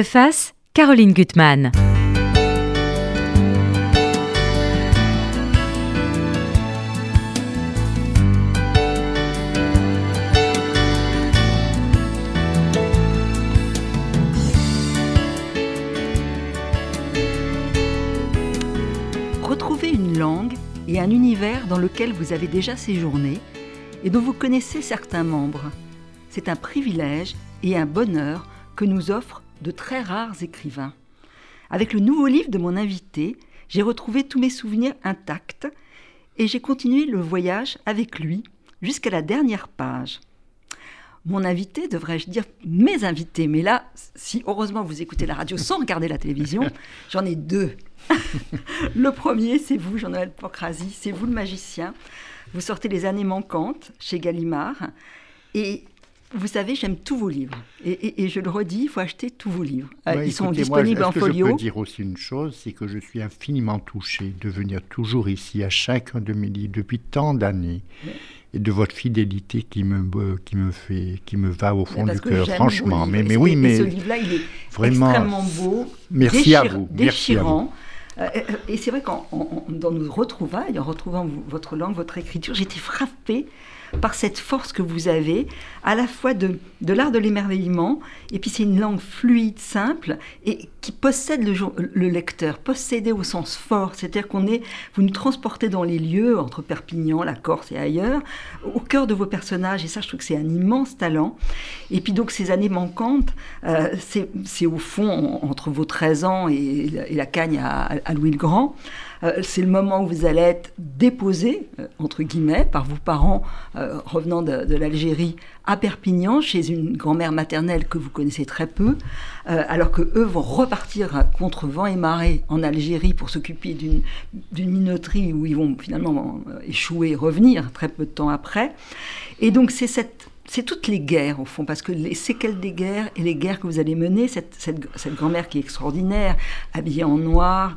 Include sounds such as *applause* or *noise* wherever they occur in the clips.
Face, Caroline Gutmann. Retrouvez une langue et un univers dans lequel vous avez déjà séjourné et dont vous connaissez certains membres. C'est un privilège et un bonheur que nous offrent de très rares écrivains. Avec le nouveau livre de mon invité, j'ai retrouvé tous mes souvenirs intacts et j'ai continué le voyage avec lui jusqu'à la dernière page. Mon invité, devrais-je dire mes invités, mais là, si heureusement vous écoutez la radio sans regarder la télévision, *laughs* j'en ai deux. *laughs* le premier, c'est vous, Jean-Noël Pancrazy, c'est vous le magicien. Vous sortez Les années manquantes chez Gallimard. Et vous savez, j'aime tous vos livres. Et, je le redis, il faut acheter tous vos livres. Euh, ils sont disponibles en folio. Je peux dire aussi une chose, c'est que je suis infiniment touché de venir toujours ici à chacun de mes livres depuis tant d'années. Et de votre fidélité qui me, qui me fait, qui me va au fond du cœur, franchement. Mais, mais oui, mais ce livre-là, il est vraiment, extrêmement beau, merci à vous, déchirant. Euh, et c'est vrai qu'en dans nos retrouvailles, en retrouvant votre langue, votre écriture, j'étais frappée par cette force que vous avez, à la fois de, de l'art de l'émerveillement, et puis c'est une langue fluide, simple, et qui possède le, le lecteur, possédé au sens fort, c'est-à-dire qu'on est, vous nous transportez dans les lieux, entre Perpignan, la Corse et ailleurs, au cœur de vos personnages, et ça je trouve que c'est un immense talent. Et puis donc ces années manquantes, euh, c'est au fond, entre vos 13 ans et, la cagne à, à Louis le Grand, c'est le moment où vous allez être déposé, euh, entre guillemets, par vos parents euh, revenant de, l'Algérie à Perpignan, chez une grand-mère maternelle que vous connaissez très peu, alors que eux vont repartir contre vent et marée en Algérie pour s'occuper d'une minoterie où ils vont finalement échouer et revenir très peu de temps après. Et donc c'est cette c'est toutes les guerres au fond, parce que les séquelles des guerres et les guerres que vous allez mener, cette, cette, grand-mère qui est extraordinaire, habillée en noir,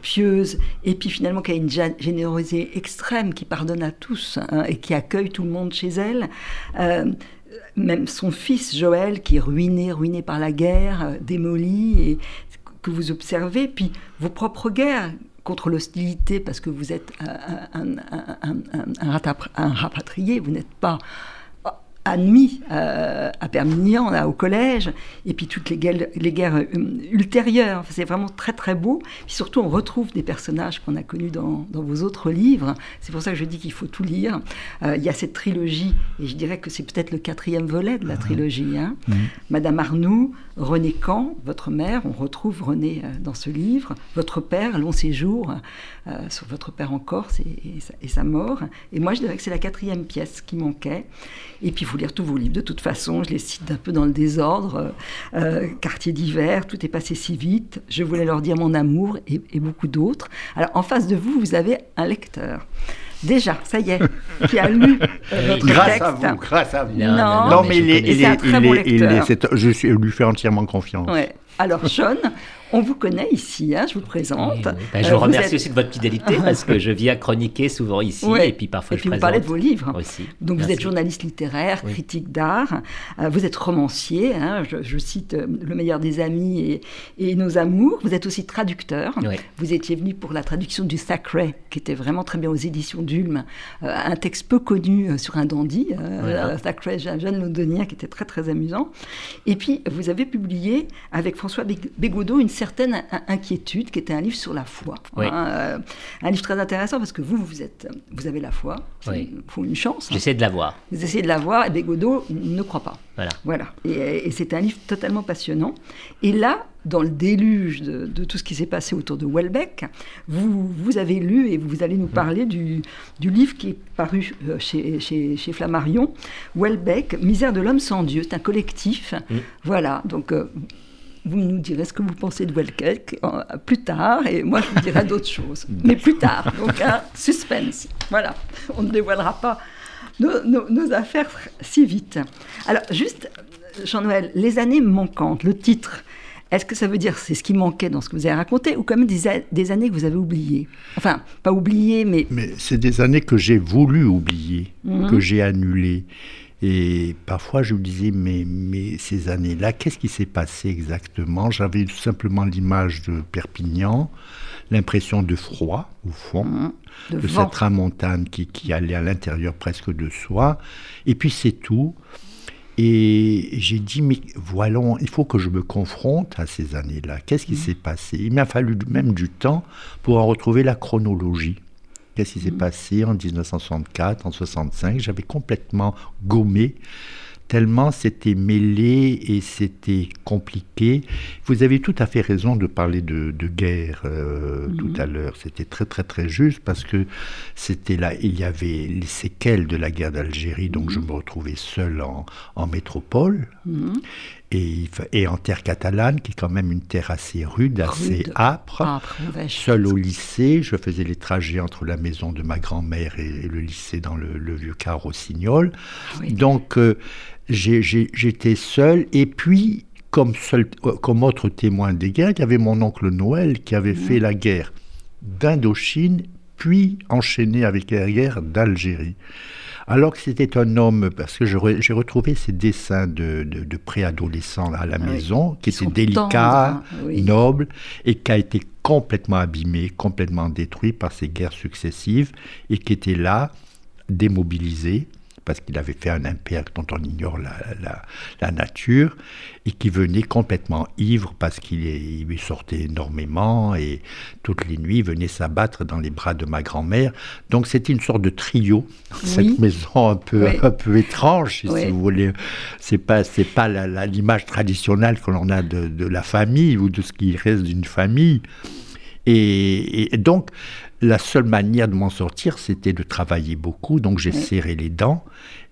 pieuse, et puis finalement qui a une générosité extrême, qui pardonne à tous hein, et qui accueille tout le monde chez elle. Euh, même son fils Joël qui est ruiné, ruiné par la guerre, euh, démoli, et que vous observez, puis vos propres guerres contre l'hostilité parce que vous êtes un, un, un rapatrié, vous n'êtes pas admis euh, à Permignan, là, au collège, et puis toutes les guerres, les guerres euh, ultérieures. c'est vraiment très très beau. Puis surtout, on retrouve des personnages qu'on a connus dans, dans, vos autres livres. C'est pour ça que je dis qu'il faut tout lire. Euh, il y a cette trilogie, et je dirais que c'est peut-être le quatrième volet de la ah trilogie. Hein. Madame Arnoux, René Camp, votre mère, on retrouve René dans ce livre. Votre père, long séjour sur votre père en Corse et, et, sa, mort. Et moi, je dirais que c'est la quatrième pièce qui manquait. Et puis, lire tous vos livres. De toute façon, je les cite un peu dans le désordre. Euh, euh, Quartier d'hiver, tout est passé si vite. Je voulais leur dire mon amour et, beaucoup d'autres. Alors, en face de vous, vous avez un lecteur. Déjà, ça y est, *laughs* qui a lu euh, votre grâce texte. À vous, grâce à vous. Non, non mais, il est, un très bon lecteur. je, je lui fais entièrement confiance. Ouais. Alors, Sean, on vous connaît ici, hein, je vous présente. Ben, je vous euh, remercie aussi de votre fidélité parce que je viens chroniquer souvent ici et puis parfois et je puis présente. vous parlez de vos livres. Aussi. Donc vous êtes journaliste littéraire, critique d'art, euh, vous êtes romancier, hein, je, cite euh, Le meilleur des amis et, Nos amours. Vous êtes aussi traducteur. Vous étiez venu pour la traduction du Sacré, qui était vraiment très bien aux éditions d'Ulm, un texte peu connu sur un dandy, voilà. Sacré, un jeune londonien qui était très très amusant. Et puis vous avez publié avec François Bégodeau une certaine inquiétude, qui était un livre sur la foi. Hein, euh, un livre très intéressant parce que vous, vous, êtes, vous avez la foi. Il faut une chance. Hein. J'essaie de la voir. Vous essayez de la voir et Bégodeau ne croit pas. Voilà. voilà. Et, c'est un livre totalement passionnant. Et là, dans le déluge de, tout ce qui s'est passé autour de Welbeck, vous, vous avez lu et vous allez nous mm. parler du, du livre qui est paru euh, chez, chez, chez, Flammarion, Welbeck, Misère de l'homme sans Dieu. C'est un collectif. Mm. Voilà. Donc. Euh, vous nous direz ce que vous pensez de Welbeck euh, plus tard, et moi je vous dirai d'autres choses, mais plus tard. Donc un suspense. Voilà, on ne dévoilera pas nos, affaires si vite. Alors juste, Jean-Noël, les années manquantes, le titre. Est-ce que ça veut dire c'est ce qui manquait dans ce que vous avez raconté ou quand même des, des années que vous avez oubliées? Enfin, pas oubliées, mais... Mais c'est des années que j'ai voulu oublier, mhm. que j'ai annulées. Et parfois, je me disais, mais, mais ces années-là, qu'est-ce qui s'est passé exactement? J'avais simplement l'image de Perpignan, l'impression de froid, au fond, mmh. de, cette tramontane qui, qui allait à l'intérieur presque de soi. Et puis, c'est tout. Et j'ai dit, mais voilà, il faut que je me confronte à ces années-là. Qu'est-ce qui mmh. s'est passé? Il m'a fallu même du temps pour en retrouver la chronologie. Qu'est-ce qui s'est mmh. passé en 1964, en 65 J'avais complètement gommé tellement c'était mêlé et c'était compliqué. Vous avez tout à fait raison de parler de, guerre euh, tout mhm. à l'heure. C'était très très très juste parce que c'était là, il y avait les séquelles de la guerre d'Algérie, donc je mhm. me retrouvais seul en, en métropole. Mhm. Et, et, en terre catalane, qui est quand même une terre assez rude, assez âpre. Seul au lycée, je faisais les trajets entre la maison de ma grand-mère et, le lycée dans le, vieux car Rossignol. Donc, euh, j'étais seul. Et puis, comme, seul, comme autre témoin des guerres, il y avait mon oncle Noël qui avait fait la guerre d'Indochine, puis enchaîné avec la guerre d'Algérie. Alors que c'était un homme, parce que j'ai retrouvé ces dessins de, de, préadolescents à la maison, qui étaient délicats, hein, nobles, et qui a été complètement abîmé, complètement détruit par ces guerres successives, et qui était là, démobilisé, parce qu'il avait fait un impair dont on ignore la, nature, et qui venait complètement ivre parce qu'il lui sortait énormément, et toutes les nuits venait s'abattre dans les bras de ma grand-mère. Donc c'était une sorte de trio, *laughs* cette maison un peu, un peu étrange, si vous voulez. C'est pas, c'est pas l'image traditionnelle que l'on a de, la famille ou de ce qui reste d'une famille. et donc, la seule manière de m'en sortir, c'était de travailler beaucoup, donc j'ai serré les dents.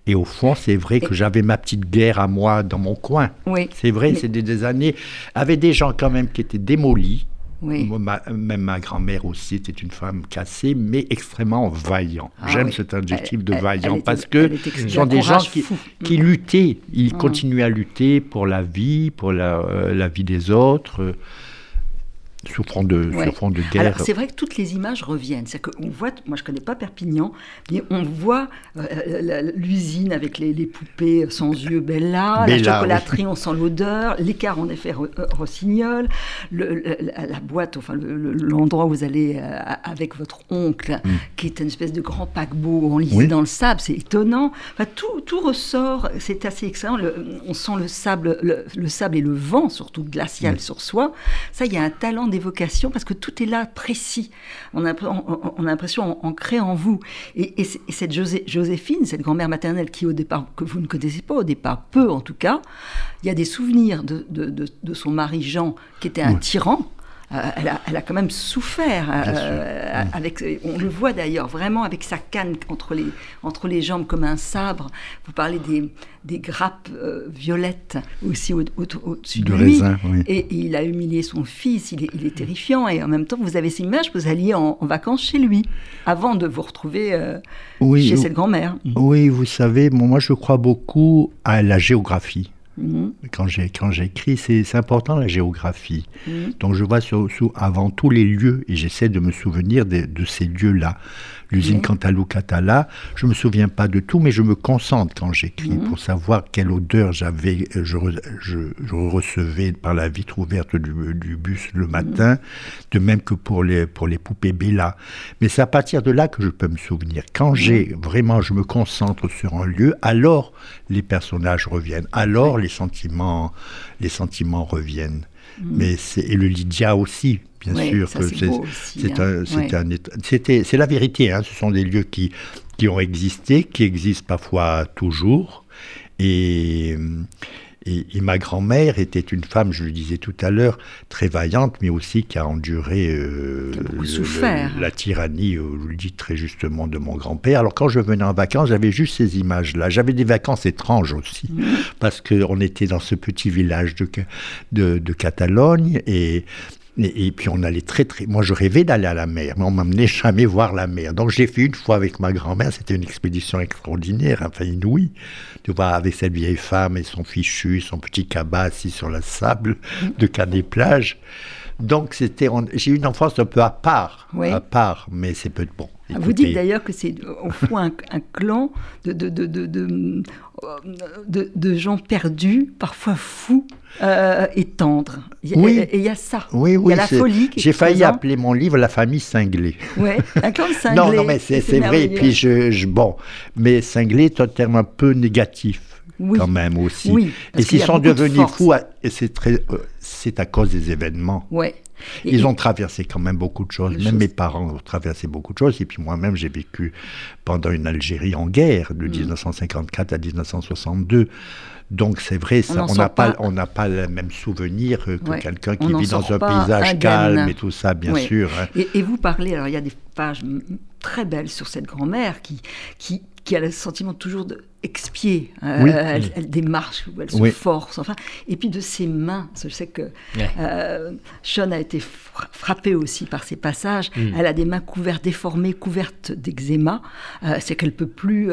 Et au fond, c'est vrai que j'avais ma petite guerre à moi dans mon coin. Oui. C'est vrai, c'est des, années. Avec des gens quand même qui étaient démolis. Oui. même ma grand-mère aussi était une femme cassée, mais extrêmement vaillant. Ah J'aime cet adjectif de vaillant parce que ce sont des gens qui, qui, luttaient. Ils mmh. continuaient à lutter pour la vie, pour la, euh, la vie des autres souffrant de, de guerre. C'est vrai que toutes les images reviennent. C'est qu'on voit, moi je connais pas Perpignan, mais on voit euh, l'usine avec les, poupées sans yeux Bella, la chocolaterie, on sent l'odeur, l'écart en effet euh, Rossignol, le, la, boîte, enfin l'endroit où vous allez euh, avec votre oncle, mm. qui est une espèce de grand paquebot enlisé dans le sable, c'est étonnant. Enfin, tout, tout ressort, c'est assez excellent. on sent le sable, le, sable et le vent, surtout glacial mm. sur soi. Ça, il y a un talent d'évocation parce que tout est là précis. On a, on, a l'impression ancré en vous. Et, cette Joséphine, cette grand-mère maternelle qui au départ, que vous ne connaissez pas au départ, peu en tout cas, il y a des souvenirs de, de, son mari Jean qui était un tyran. Euh, elle, a, elle, a, quand même souffert. Euh, avec, on le voit d'ailleurs vraiment avec sa canne entre les, entre les jambes comme un sabre. Vous parlez des, des grappes euh, violettes aussi au-dessus de, lui. et, il a humilié son fils. Il est, il est, terrifiant. Et en même temps, vous avez ces images vous alliez en, vacances chez lui avant de vous retrouver chez cette grand-mère. Oui, vous savez, moi je crois beaucoup à la géographie. Mhm. Quand j'écris, c'est important la géographie. Mhm. Donc je vois sur, avant tous les lieux et j'essaie de me souvenir de, de ces lieux-là l'usine Cantalou Catala. Je me souviens pas de tout, mais je me concentre quand j'écris mhm. pour savoir quelle odeur j'avais, euh, je, je, recevais par la vitre ouverte du, bus le matin, de même que pour les, pour les poupées Bella. Mais c'est à partir de là que je peux me souvenir. Quand j'ai vraiment, je me concentre sur un lieu, alors les personnages reviennent, alors les sentiments, les sentiments reviennent. Mais c'est, et le Lydia aussi, bien sûr c'est hein. la vérité. Hein. Ce sont des lieux qui qui ont existé, qui existent parfois toujours. Et, et, ma grand-mère était une femme, je le disais tout à l'heure, très vaillante, mais aussi qui a enduré euh, la tyrannie, euh, je le dis très justement, de mon grand-père. Alors quand je venais en vacances, j'avais juste ces images-là. J'avais des vacances étranges aussi, mmh. parce qu'on était dans ce petit village de, de, de Catalogne et et, puis on allait très très. Moi je rêvais d'aller à la mer, mais on m'amenait jamais voir la mer. Donc j'ai fait une fois avec ma grand-mère, c'était une expédition extraordinaire, enfin inouïe, de voir avec cette vieille femme et son fichu, son petit cabas assis sur le sable de Canet-Plage. Donc c'était, j'ai eu une enfance un peu à part, à part, mais c'est peu de bon. Vous dites d'ailleurs que c'est au fond un, clan de de, de, de, de, gens perdus, parfois fous euh, et tendres. Oui. Et il y a ça. Oui, oui. Il y a la folie. J'ai failli appeler mon livre La famille cinglée. Oui, un clan de cinglés. *laughs* non, non, mais c'est vrai. Et puis je, bon, mais cinglé est un terme un peu négatif. quand même aussi. Oui, et s'ils sont devenus fous, c'est très, euh, c'est à cause des événements. Ouais. Ils ont traversé quand même beaucoup de choses. Même mes parents ont traversé beaucoup de choses. Et puis moi-même, j'ai vécu pendant une Algérie en guerre de 1954 mm. à 1962. Donc c'est vrai, ça, on n'a pas, on n'a pas le même souvenir que quelqu'un qui vit dans un paysage calme et tout ça, bien sûr. Hein. Et, et, vous parlez, alors il y a des pages très belles sur cette grand-mère qui, qui, qui a le sentiment toujours de expier. Euh, elle, démarche, elle se force, enfin. Et puis de ses mains. Je sais que euh, Sean a été frappé aussi par ces passages. Mm. Elle a des mains couvertes, déformées, couvertes d'eczéma. Euh, c'est qu'elle peut plus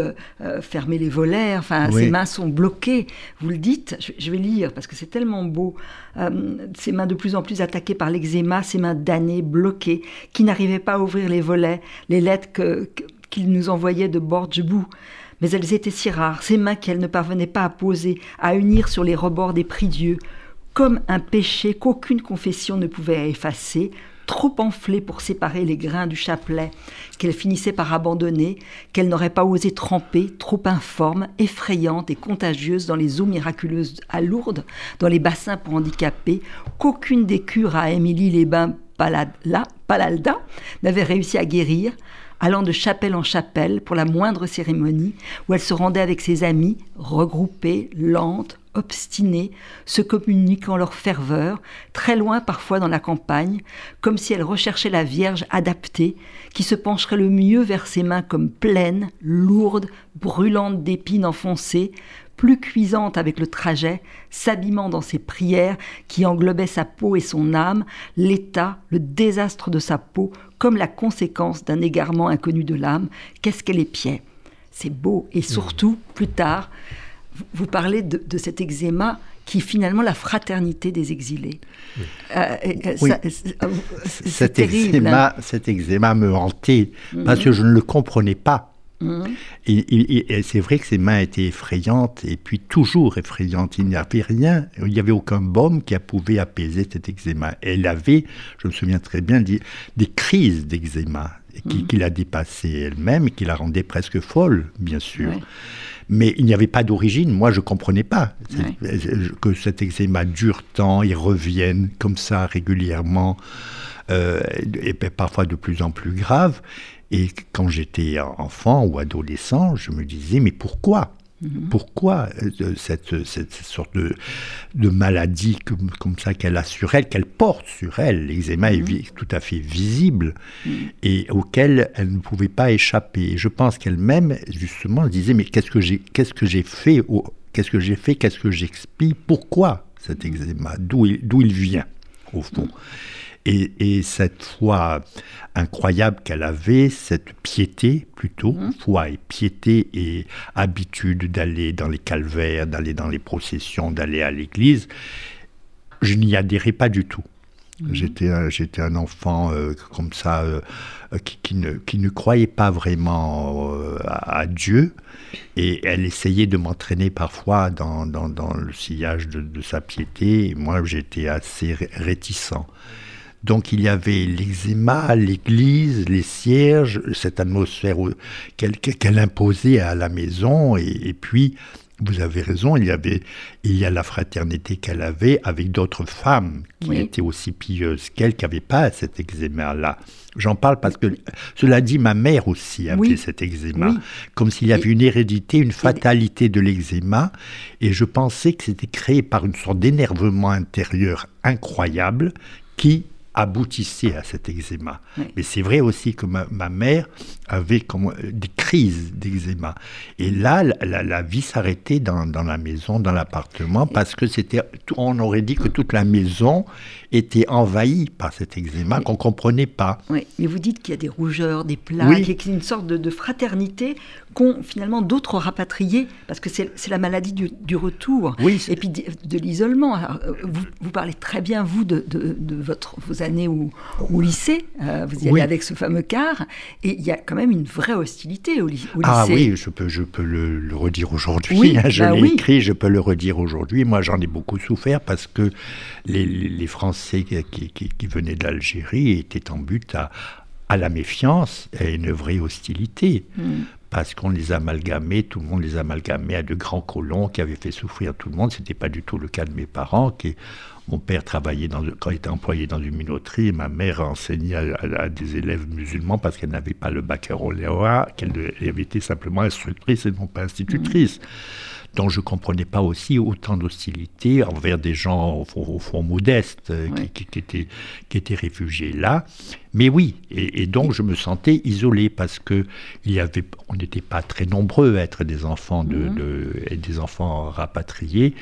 fermer les volets. Enfin, ses mains sont bloquées. Vous le dites. Je, vais lire parce que c'est tellement beau. ses mains de plus en plus attaquées par l'eczéma, ses mains damnées, bloquées, qui n'arrivaient pas à ouvrir les volets, les lettres que qu'il nous envoyait de bout, mais elles étaient si rares, ces mains qu'elle ne parvenait pas à poser, à unir sur les rebords des prie-dieux, comme un péché qu'aucune confession ne pouvait effacer, trop enflé pour séparer les grains du chapelet, qu'elle finissait par abandonner, qu'elle n'aurait pas osé tremper, trop informe, effrayante et contagieuse dans les eaux miraculeuses à Lourdes, dans les bassins pour handicapés, qu'aucune des cures à Émilie-les-Bains Palalda n'avait réussi à guérir, allant de chapelle en chapelle pour la moindre cérémonie, où elle se rendait avec ses amis, regroupées, lentes, obstinées, se communiquant leur ferveur, très loin parfois dans la campagne, comme si elle recherchait la Vierge adaptée, qui se pencherait le mieux vers ses mains comme pleines, lourdes, brûlantes d'épines enfoncées, plus cuisante avec le trajet, s'abîmant dans ses prières qui englobaient sa peau et son âme, l'état, le désastre de sa peau, comme la conséquence d'un égarement inconnu de l'âme. Qu'est-ce qu'elle épiait? C'est beau. Et surtout, plus tard, vous parlez de, cet eczéma qui est finalement la fraternité des exilés. cet, eczéma, cet eczéma me hantait parce mhm. que je ne le comprenais pas. Mhm. Et, c'est vrai que ses mains étaient effrayantes, et puis toujours effrayantes. Il n'y avait rien, il n'y avait aucun baume qui pouvait apaiser cet eczéma. Elle avait, je me souviens très bien, des, des crises d'eczéma qui, mhm. la dépassaient elle-même, qui la rendaient presque folle, bien sûr. Mais il n'y avait pas d'origine. Moi, je ne comprenais pas que cet eczéma dure tant, il revienne comme ça régulièrement, euh, et parfois de plus en plus grave. Et quand j'étais enfant ou adolescent, je me disais, mais pourquoi? Mhm. Pourquoi euh, cette, cette, sorte de, de maladie comme, comme ça qu'elle a sur elle, qu'elle porte sur elle? L'eczéma est mhm. tout à fait visible mhm. et auquel elle ne pouvait pas échapper. je pense qu'elle-même, justement, disait Mais qu'est-ce que j'ai qu'est-ce que j'ai fait Qu'est-ce que j'ai fait Qu'est-ce que j'explique Pourquoi cet eczéma? D'où il, il vient, au fond? Et, cette foi incroyable qu'elle avait, cette piété plutôt, mmh. foi et piété et habitude d'aller dans les calvaires, d'aller dans les processions, d'aller à l'église, je n'y adhérais pas du tout. Mmh. J'étais, j'étais un enfant euh, comme ça euh, qui, ne, qui, ne, croyait pas vraiment euh, à, Dieu et elle essayait de m'entraîner parfois dans, dans, dans le sillage de, de, sa piété et moi j'étais assez réticent. Donc il y avait l'eczéma, l'église, les cierges, cette atmosphère qu'elle imposait à la maison, et, puis vous avez raison, il y avait il y a la fraternité qu'elle avait avec d'autres femmes qui étaient aussi pieuses qu'elle, qui n'avaient pas cet eczéma-là. J'en parle parce que, cela dit, ma mère aussi avait cet eczéma, comme s'il y avait une hérédité, une fatalité de l'eczéma, et je pensais que c'était créé par une sorte d'énervement intérieur incroyable qui aboutissait à cet eczéma. Mais c'est vrai aussi que ma, mère avait comme euh, des crises d'eczéma. Et là, la, vie s'arrêtait dans, la maison, dans l'appartement, parce que c'était, on aurait dit que toute la maison était envahie par cet eczéma qu'on ne comprenait pas. Oui, mais vous dites qu'il y a des rougeurs, des plaques, et qu'il y a une sorte de, fraternité qu'ont finalement d'autres rapatriés, parce que c'est la maladie du, retour, oui, et puis de, l'isolement. Vous, vous, parlez très bien, vous, de, de votre, vos années au, au lycée, vous y allez avec ce fameux car, et il y a quand même une vraie hostilité au, lycée. Ah oui, je peux, je peux le, redire aujourd'hui, hein, je bah l'ai écrit, je peux le redire aujourd'hui. Moi, j'en ai beaucoup souffert parce que les, les Français qui, qui, qui venaient d'Algérie étaient en but à, à la méfiance et à une vraie hostilité. Hmm. Parce qu'on les amalgamait, tout le monde les amalgamait à de grands colons qui avaient fait souffrir tout le monde. Ce n'était pas du tout le cas de mes parents. Qui, mon père travaillait dans, quand il était employé dans une minoterie ma mère enseignait à, des élèves musulmans parce qu'elle n'avait pas le baccalauréat, qu'elle avait été simplement instructrice et non pas institutrice. Dont je ne comprenais pas aussi autant d'hostilité envers des gens au, fond modestes euh, qui, étaient, qui étaient réfugiés là. Mais oui, et, donc je me sentais isolé parce que il y avait, on n'était pas très nombreux à être des enfants de, mhm. des enfants rapatriés.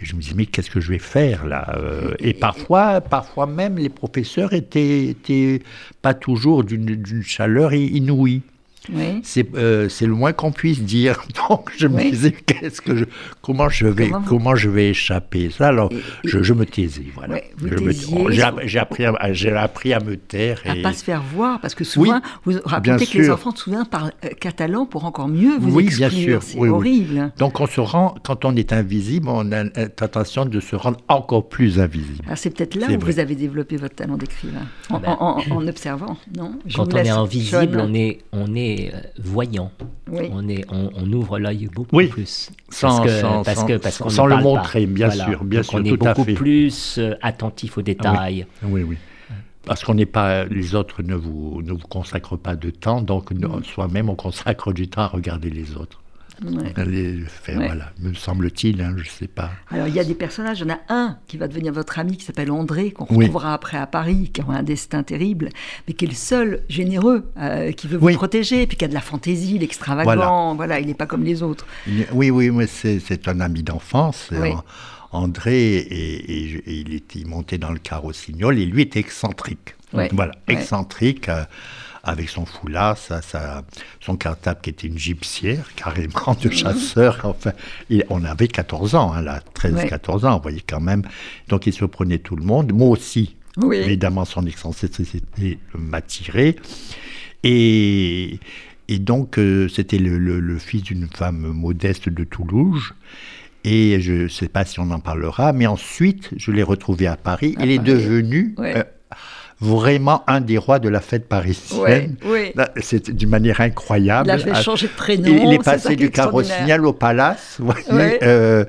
Et je me disais mais qu'est-ce que je vais faire là euh, Et parfois, parfois même les professeurs étaient, étaient pas toujours d'une chaleur inouïe. Euh, c'est le moins qu'on puisse dire. *laughs* Donc je me disais qu'est-ce que je, comment je vais comment, je vais échapper ça? Alors je, me taisais voilà. j'ai appris à, j'ai appris à me taire et à pas se faire voir parce que souvent vous racontez que les enfants souvent parlent euh, catalan pour encore mieux vous oui, exprimer. Bien sûr. C'est horrible. Donc on se rend quand on est invisible, on a l'intention de se rendre encore plus invisible. Ah, c'est peut-être là où vous avez développé votre talent d'écrivain en, ben. en, observant, non? Quand on est invisible, on est on est euh, voyant. On, est, on, ouvre l'œil beaucoup plus. Sans, parce que, parce, sans, le montrer, bien sûr. Bien sûr on est beaucoup plus euh, attentif aux détails. oui. oui. Parce qu'on n'est pas, les autres ne vous, ne vous consacrent pas de temps, donc mm. soi-même on consacre du temps à regarder les autres. Ouais. voilà, me semble-t-il, hein, je ne sais pas. Alors, il y a des personnages, il y en a un qui va devenir votre ami, qui s'appelle André, qu'on retrouvera après à Paris, qui aura un destin terrible, mais qui est le seul généreux, euh, qui veut vous protéger, puis qui a de la fantaisie, l'extravagant, voilà. il n'est pas comme les autres. Oui, oui, mais c'est un ami d'enfance. André, et, il, était, monté dans le car et lui était excentrique. Voilà, excentrique. Euh, avec son foulard, ça, son cartable qui était une gypsière, carrément de chasseur. Enfin, on avait 14 ans, hein, là, 13-14 ans, vous voyez quand même. Donc il se prenait tout le monde. Moi aussi, évidemment, son excentricité m'attirait. Et, et donc, euh, c'était le, fils d'une femme modeste de Toulouse. Et je ne sais pas si on en parlera, mais ensuite, je l'ai retrouvé à Paris. il est devenu euh, vraiment un des rois de la fête parisienne. C'est d'une manière incroyable. Il a fait changer de prénom. Il est passé du carrossignal au palace. Euh,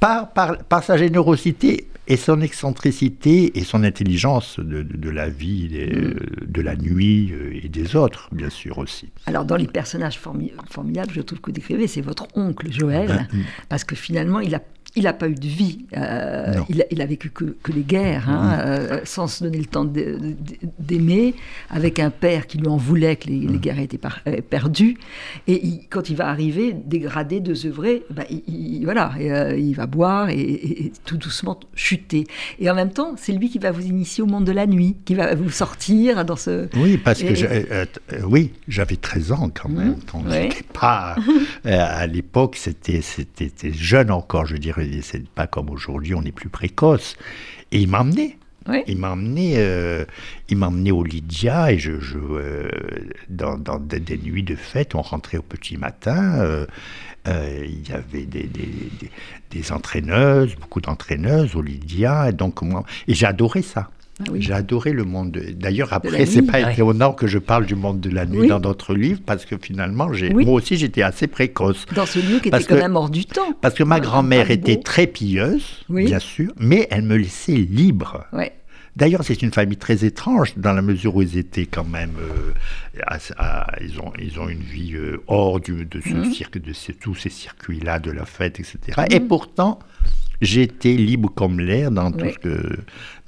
par, par, sa générosité et son excentricité et son intelligence de, la vie, mm. de la nuit euh, et des autres, bien sûr aussi. Alors dans les personnages formidables, je trouve que vous décrivez, c'est votre oncle Joël, ben, mm. parce que finalement il a il n'a pas eu de vie. Euh, il, a, vécu que, les guerres, hein, euh, sans se donner le temps d'aimer, avec un père qui lui en voulait que les, guerres étaient euh, perdues. Et quand il va arriver, dégradé, désœuvré, bah, il, voilà, il va boire et, tout doucement chuter. Et en même temps, c'est lui qui va vous initier au monde de la nuit, qui va vous sortir dans ce. Oui, parce que oui, j'avais 13 ans quand même. Mmh, pas à l'époque, c'était jeune encore, je dirais c'est pas comme aujourd'hui, on est plus précoce. Et il m'a emmené. Il m'a emmené, euh, il m'a emmené au Lydia et je, je euh, dans, des, nuits de fête, on rentrait au petit matin. Euh, il y avait des, des, entraîneuses, beaucoup d'entraîneuses au Lydia, et donc moi, et j'ai adoré ça. Ah J'ai adoré le monde. D'ailleurs, après, c'est pas étonnant que je parle du monde de la nuit dans d'autres livres, parce que finalement, moi aussi, j'étais assez précoce. Dans ce lieu qui était quand même hors du temps. Parce que ma grand-mère était très pieuse, bien sûr, mais elle me laissait libre. D'ailleurs, c'est une famille très étrange dans la mesure où ils étaient quand même, euh, ils ont ils ont une vie euh, hors du, de ce mmh. cirque, de tous ces circuits-là de la fête, etc. Et mmh. pourtant, j'étais libre comme l'air dans,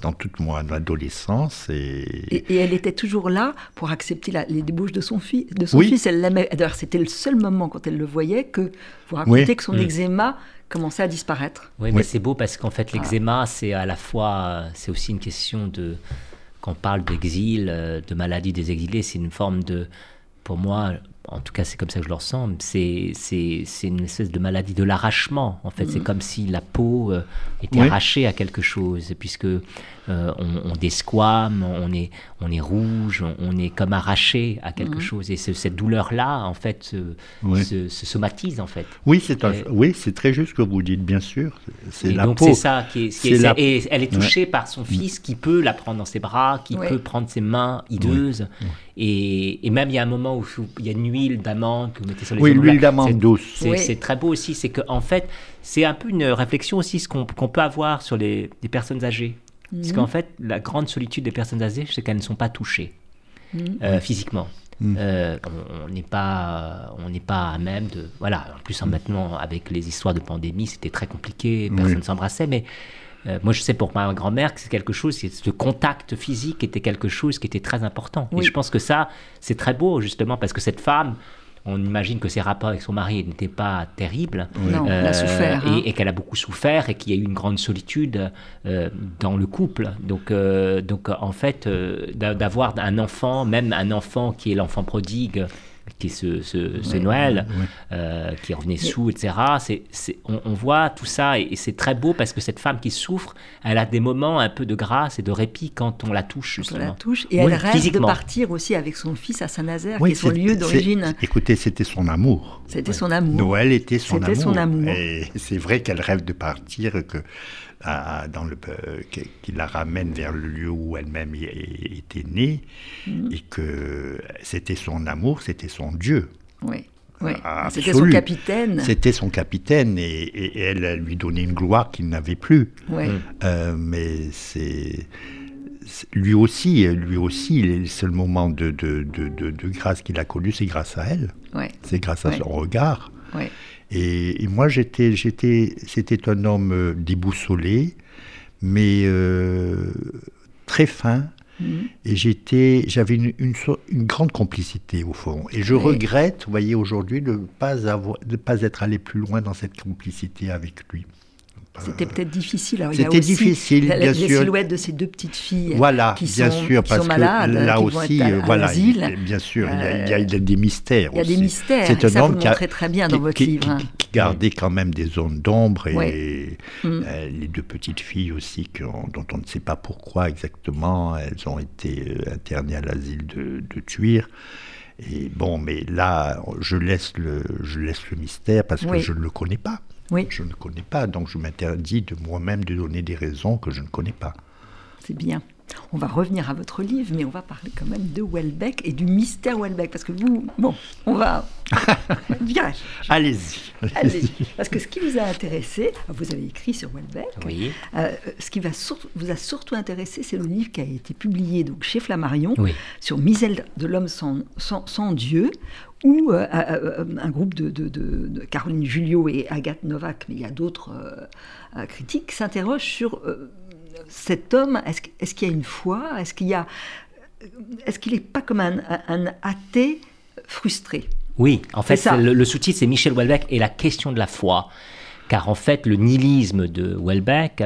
dans toute mon adolescence. Et... Et, elle était toujours là pour accepter les débauches de son, fils. de son fils. Elle D'ailleurs, c'était le seul moment quand elle le voyait que vous racontez que son mm. eczéma commençait à disparaître. Oui, mais c'est beau parce qu'en fait, l'eczéma, c'est à la fois, c'est aussi une question de, quand on parle d'exil, euh, de maladie des exilés, c'est une forme de, pour moi, en tout cas c'est comme ça que je le ressens, c'est, c'est, c'est une espèce de maladie de l'arrachement. En fait, c'est mm. comme si la peau euh, était arrachée à quelque chose, puisque euh, on, desquame, on est, on est rouge, on, est comme arraché à quelque mm. chose. Et cette douleur-là, en fait, se, somatise, en fait. Oui, c'est, oui, c'est très juste ce que vous dites, bien sûr. C'est la donc c'est ça qui est... Et elle est touchée par son fils qui peut la prendre dans ses bras, qui peut prendre ses mains hideuses. Et, et, même il y a un moment où il y a une huile d'amande que vous mettez sur les Oui, l'huile d'amande douce. C'est très beau aussi. C'est qu'en en fait, c'est un peu une réflexion aussi ce qu'on peut avoir sur les, personnes âgées. Parce mhm. qu'en fait, la grande solitude des personnes âgées, c'est qu'elles ne sont pas touchées mhm. euh, physiquement. Mhm. Euh, on n'est pas, on n'est pas à même de, voilà. En plus, maintenant avec les histoires de pandémie, c'était très compliqué, personne ne s'embrassait, mais euh, moi, je sais pour ma grand-mère que c'est quelque chose, ce contact physique était quelque chose qui était très important. Et je pense que ça, c'est très beau, justement, parce que cette femme, on imagine que ses rapports avec son mari n'étaient pas terribles. Non, elle a souffert. Euh, et, hein. qu'elle a beaucoup souffert et qu'il y a eu une grande solitude euh, dans le couple. Donc, donc en fait, d'avoir un enfant, même un enfant qui est l'enfant prodigue, qui est ce, Noël, euh, qui revenait sous, etc. C'est, on, voit tout ça et, c'est très beau parce que cette femme qui souffre, elle a des moments un peu de grâce et de répit quand on la touche. Quand on la touche et elle rêve de partir aussi avec son fils à Saint-Nazaire, qui est son lieu d'origine. Écoutez, c'était son amour. C'était son amour. Noël était son amour. C'était son amour. Et c'est vrai qu'elle rêve de partir, que dans le, euh, qui la ramène vers le lieu où elle-même était née, mm. et que c'était son amour, c'était son Dieu. Oui. Oui. C'était son capitaine. C'était son capitaine et, elle lui donnait une gloire qu'il n'avait plus. Oui. Euh, mais c'est lui aussi, lui aussi, le seul moment de, de, de, de grâce qu'il a connu, c'est grâce à elle. Oui. C'est grâce à son regard. Et, moi, j'étais, j'étais, c'était un homme euh, déboussolé, mais euh, très fin. Mhm. Et j'étais, j'avais une, une, grande complicité au fond. Et je regrette, vous voyez, aujourd'hui, de ne pas, avoir, de pas être allé plus loin dans cette complicité avec lui. C'était peut-être difficile. C'était difficile, la, bien sûr. Les silhouettes de ces deux petites filles voilà, qui bien sont, sûr, parce sont malades, que là aussi, voilà, bien sûr, il, y a, des mystères. Il y a des mystères. C'est un homme qui a, très bien dans votre livre. Hein. Qui, gardait quand même des zones d'ombre et mm. euh, les deux petites filles aussi dont on ne sait pas pourquoi exactement elles ont été euh, internées à l'asile de, de Tuire. Et bon, mais là, je laisse le, je laisse le mystère parce que je ne le connais pas. Oui. Je ne connais pas, donc je m'interdis de moi-même de donner des raisons que je ne connais pas. C'est bien. On va revenir à votre livre, mais on va parler quand même de Welbeck et du mystère Welbeck, parce que vous, bon, on va... *laughs* Virage. Allez-y. Allez parce que ce qui vous a intéressé, vous avez écrit sur Welbeck, oui. Euh, ce qui va vous a surtout intéressé, c'est le livre qui a été publié donc, chez Flammarion sur Misère de l'homme sans, sans, Dieu, où euh, euh, un groupe de, de, Caroline Julio et Agathe Novak, mais il y a d'autres critiques, s'interrogent sur cet homme, est-ce qu'il y a une foi? Est-ce qu'il y a, est-ce qu'il n'est pas comme un, athée frustré? Oui, en fait, le, sous-titre c'est Michel Houellebecq et la question de la foi, car en fait le nihilisme de Houellebecq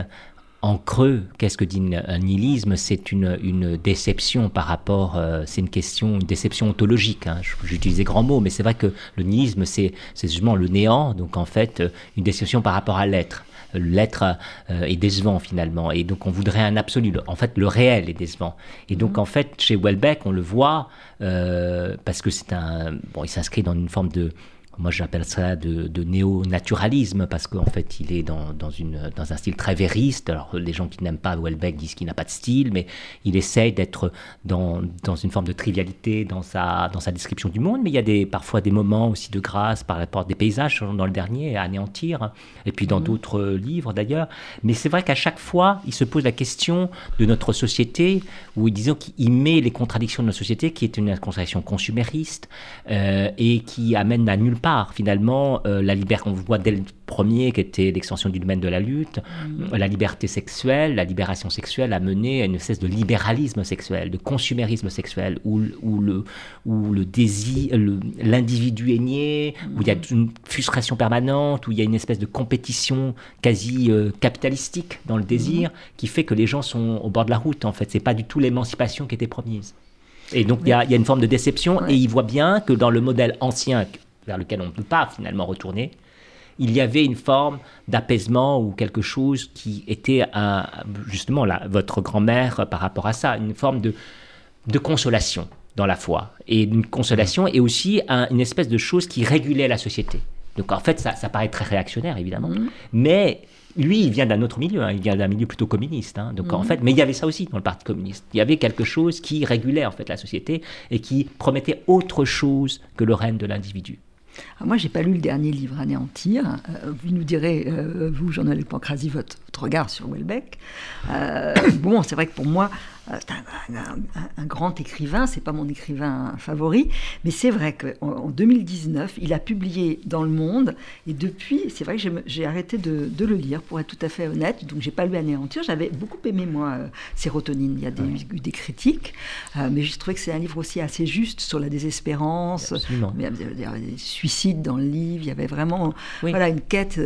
en creux, qu'est-ce que dit un nihilisme? C'est une, déception par rapport, euh, c'est une question, une déception ontologique. Hein. J'utilisais grand mot, mais c'est vrai que le nihilisme, c'est justement le néant, donc en fait, une déception par rapport à l'être l'être euh, est décevant finalement. Et donc on voudrait un absolu. En fait, le réel est décevant. Et donc mhm. en fait, chez Welbeck, on le voit euh, parce que c'est un. Bon, il s'inscrit dans une forme de moi j'appelle ça de, néo-naturalisme parce qu'en fait il est dans, dans, une, dans un style très vériste. Alors les gens qui n'aiment pas Welbeck disent qu'il n'a pas de style, mais il essaye d'être dans, dans, une forme de trivialité dans sa, dans sa description du monde. Mais il y a des, parfois des moments aussi de grâce par rapport à des paysages, dans le dernier, à anéantir, et puis dans mhm. d'autres livres d'ailleurs. Mais c'est vrai qu'à chaque fois, il se pose la question de notre société, où disons qu'il met les contradictions de notre société, qui est une contradiction consumériste, euh, et qui amène à nulle part finalement euh, la liberté, on voit dès le premier qui était l'extension du domaine de la lutte, mm. la liberté sexuelle, la libération sexuelle a mené à une espèce de libéralisme sexuel, de consumérisme sexuel, où, où le, où le désir, l'individu est nié, où il y a mm. une frustration permanente, où il y a une espèce de compétition quasi euh, capitalistique dans le désir, mm. qui fait que les gens sont au bord de la route en fait. C'est pas du tout l'émancipation qui était promise. Et donc il y, a une forme de déception et il voit bien que dans le modèle ancien vers lequel on ne peut pas finalement retourner, il y avait une forme d'apaisement ou quelque chose qui était justement là, votre grand-mère par rapport à ça, une forme de, de consolation dans la foi et une consolation et aussi une espèce de chose qui régulait la société. Donc en fait, ça, ça paraît très réactionnaire évidemment, mmh. mais lui, il vient d'un autre milieu, hein. il vient d'un milieu plutôt communiste. Hein. donc en mhm. fait, mais il y avait ça aussi dans le Parti communiste. Il y avait quelque chose qui régulait en fait la société et qui promettait autre chose que le règne de l'individu. Ah, moi, j'ai pas lu le dernier livre Anéantir. Euh, vous nous direz, euh, vous, Jean-Noël Pancrasi, votre, regard sur Welbeck. Euh, *coughs* bon, c'est vrai que pour moi, c'est un, grand écrivain, c'est pas mon écrivain favori, mais c'est vrai qu'en 2019, il a publié dans Le Monde, et depuis, c'est vrai que j'ai arrêté de, le lire, pour être tout à fait honnête, donc j'ai pas lu Anéantir, j'avais beaucoup aimé, moi, euh, Sérotonine, il y a des, des critiques, euh, mais j'ai trouvé que c'est un livre aussi assez juste sur la désespérance, il y avait des suicides dans le livre, il y avait vraiment voilà, une quête,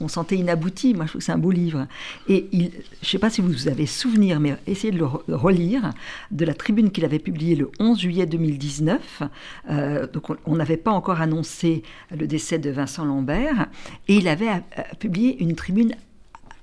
on sentait inaboutie, moi je trouve que c'est un beau livre, et il, je sais pas si vous avez souvenir, mais essayez de le relire de la tribune qu'il avait publiée le 11 juillet 2019. Euh, donc on n'avait pas encore annoncé le décès de Vincent Lambert et il avait euh, publié une tribune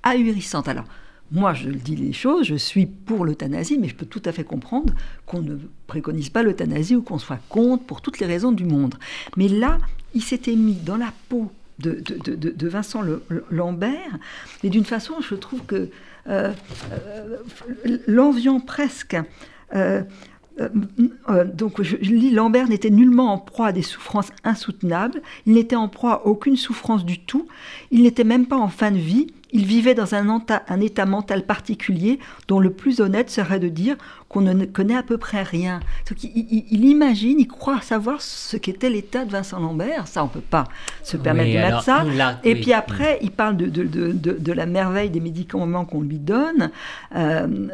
ahurissante. Alors moi, je dis les choses, je suis pour l'euthanasie, mais je peux tout à fait comprendre qu'on ne préconise pas l'euthanasie ou qu'on soit contre pour toutes les raisons du monde. Mais là, il s'était mis dans la peau de, de, Vincent Lambert, et d'une façon, je trouve que l'enviant presque. Euh, donc je, je, lis Lambert n'était nullement en proie à des souffrances insoutenables, il n'était en proie à aucune souffrance du tout, il n'était même pas en fin de vie, il vivait dans un, un, état mental particulier dont le plus honnête serait de dire qu'on ne connaît à peu près rien. il, imagine, il croit savoir ce qu'était l'état de Vincent Lambert. Ça, on ne peut pas se permettre de mettre ça. Et puis après, il parle de, de, de, de, la merveille des médicaments qu'on lui donne. Euh,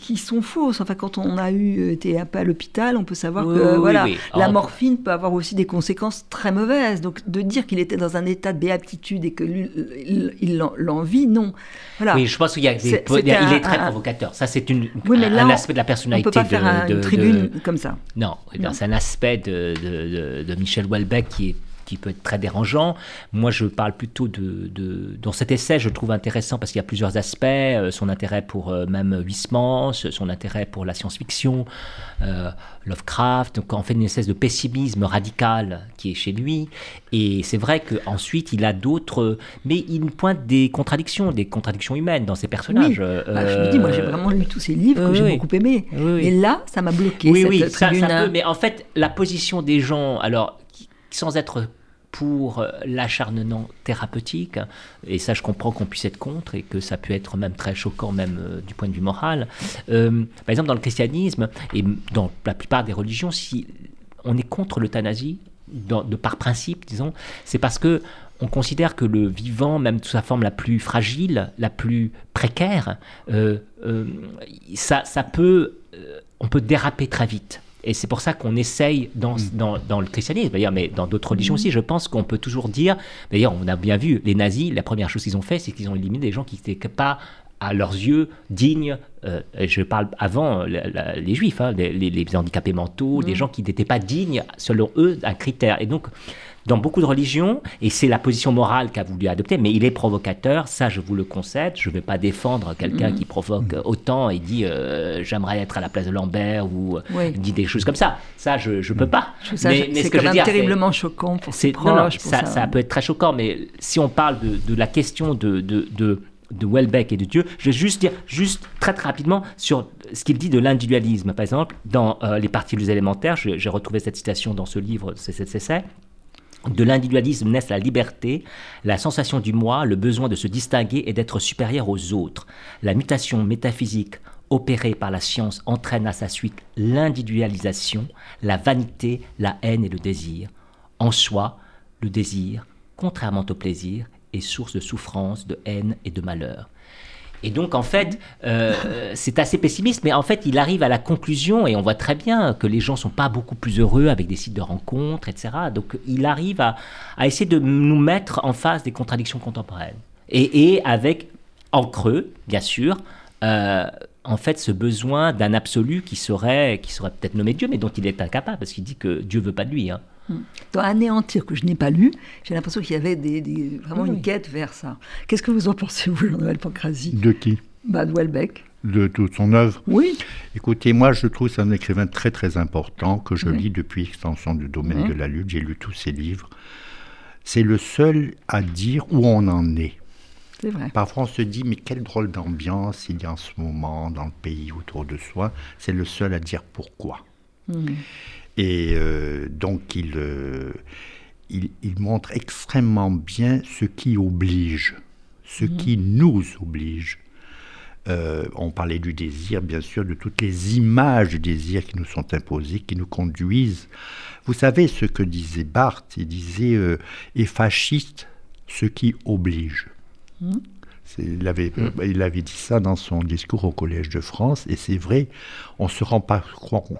qui, sont fausses. Enfin, quand on a eu été un peu à l'hôpital, on peut savoir que voilà, la morphine peut avoir aussi des conséquences très mauvaises. Donc, de dire qu'il était dans un état de béatitude et que il l'envie, non. Voilà. Oui, je pense qu'il y a il est très provocateur. Ça, c'est une, un, aspect de la personnalité. On peut pas faire une tribune comme ça. Non, c'est un aspect de, de, de Michel Houellebecq qui est qui peut être très dérangeant. Moi, je parle plutôt de, Dans cet essai, je trouve intéressant parce qu'il y a plusieurs aspects. Euh, son intérêt pour euh, même Huysmans, son intérêt pour la science-fiction, euh, Lovecraft. Donc, en fait, une espèce de pessimisme radical qui est chez lui. Et c'est vrai qu'ensuite, il a d'autres... Mais il pointe des contradictions, des contradictions humaines dans ses personnages. Oui. Bah, je me dis, moi, j'ai vraiment lu tous ses livres que j'ai beaucoup aimé. Et là, ça m'a bloqué. Oui, oui, ça, ça mais en fait, la position des gens... Alors, sans être pour euh, l'acharnement thérapeutique, et ça je comprends qu'on puisse être contre et que ça peut être même très choquant même euh, du point de vue moral. Euh, par exemple dans le christianisme et dans la plupart des religions, si on est contre l'euthanasie, de par principe, disons, c'est parce que on considère que le vivant, même sous sa forme la plus fragile, la plus précaire, ça, ça peut, on peut déraper très vite. Et c'est pour ça qu'on essaye dans, mm. dans, le christianisme, d'ailleurs, mais dans d'autres religions mm. aussi, je pense qu'on peut toujours dire, d'ailleurs, on a bien vu, les nazis, la première chose qu'ils ont fait, c'est qu'ils ont éliminé des gens qui n'étaient pas à leurs yeux dignes, euh, je parle avant les juifs, hein, les, les, handicapés mentaux, des mm. gens qui n'étaient pas dignes, selon eux, d'un critère. Et donc, dans beaucoup de religions, et c'est la position morale qu'a voulu adopter, mais il est provocateur, ça je vous le concède, je ne vais pas défendre quelqu'un mm. qui provoque autant et dit euh, j'aimerais être à la place de Lambert ou euh, dit des choses comme ça. Ça, je ne peux pas. C'est quand même terriblement choquant pour ses proches. ça, ça, peut être très choquant, mais si on parle de, la question de, de, de de Welbeck et de Dieu. Je vais juste dire, juste très, très rapidement, sur ce qu'il dit de l'individualisme. Par exemple, dans euh, Les parties élémentaires, j'ai retrouvé cette citation dans ce livre, c'est cet essai, de l'individualisme naissent la liberté, la sensation du moi, le besoin de se distinguer et d'être supérieur aux autres. La mutation métaphysique opérée par la science entraîne à sa suite l'individualisation, la vanité, la haine et le désir. En soi, le désir, contrairement au plaisir, est source de souffrance, de haine et de malheur. Et donc, en fait, euh, c'est assez pessimiste, mais en fait, il arrive à la conclusion, et on voit très bien que les gens sont pas beaucoup plus heureux avec des sites de rencontres, etc. Donc, il arrive à, essayer de nous mettre en face des contradictions contemporaines. Et, avec, en creux, bien sûr, euh, en fait ce besoin d'un absolu qui serait, qui serait peut-être nommé Dieu, mais dont il est incapable, parce qu'il dit que Dieu veut pas de lui. Hein. Dans Anéantir, que je n'ai pas lu, j'ai l'impression qu'il y avait des, vraiment une quête vers ça. Qu'est-ce que vous en pensez, vous, Jean-Noël Pancrazi De qui? Bah, De Welbeck. De toute son œuvre? Oui. Écoutez, moi, je trouve c'est un écrivain très, très important que je lis depuis l'extension du domaine de la lutte. J'ai lu tous ses livres. C'est le seul à dire où on en est. C'est vrai. Parfois, on se dit, mais quelle drôle d'ambiance il y a en ce moment dans le pays autour de soi. C'est le seul à dire pourquoi. Hmm. Et euh, donc, euh, il, il, montre extrêmement bien ce qui oblige, ce mhm. qui nous oblige. Euh, on parlait du désir, bien sûr, de toutes les images du désir qui nous sont imposées, qui nous conduisent. Vous savez ce que disait Barthes Il disait Et fasciste, ce qui oblige. Mhm. Il avait, mm. il avait dit ça dans son discours au Collège de France, et c'est vrai, on ne se rend pas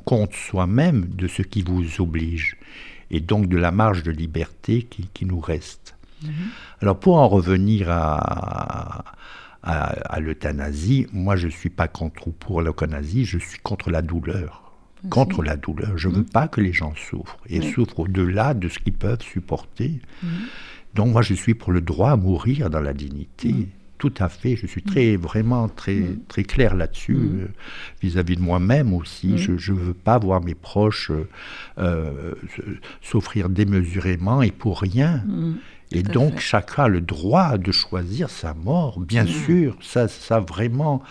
compte soi-même de ce qui vous oblige, et donc de la marge de liberté qui, nous reste. Mm-hmm. Alors pour en revenir à, à, l'euthanasie, moi je ne suis pas contre ou pour l'euthanasie, je suis contre la douleur. Contre la douleur. Je ne veux mm. pas que les gens souffrent, et souffrent au-delà de ce qu'ils peuvent supporter. Mm. Donc moi je suis pour le droit à mourir dans la dignité tout à fait. Je suis très, mm. vraiment très, mm. très clair là-dessus, mm. euh, vis-à-vis de moi-même aussi. Je ne veux pas voir mes proches euh, souffrir démesurément et pour rien. Et donc, chacun a le droit de choisir sa mort, bien sûr, ça, ça vraiment.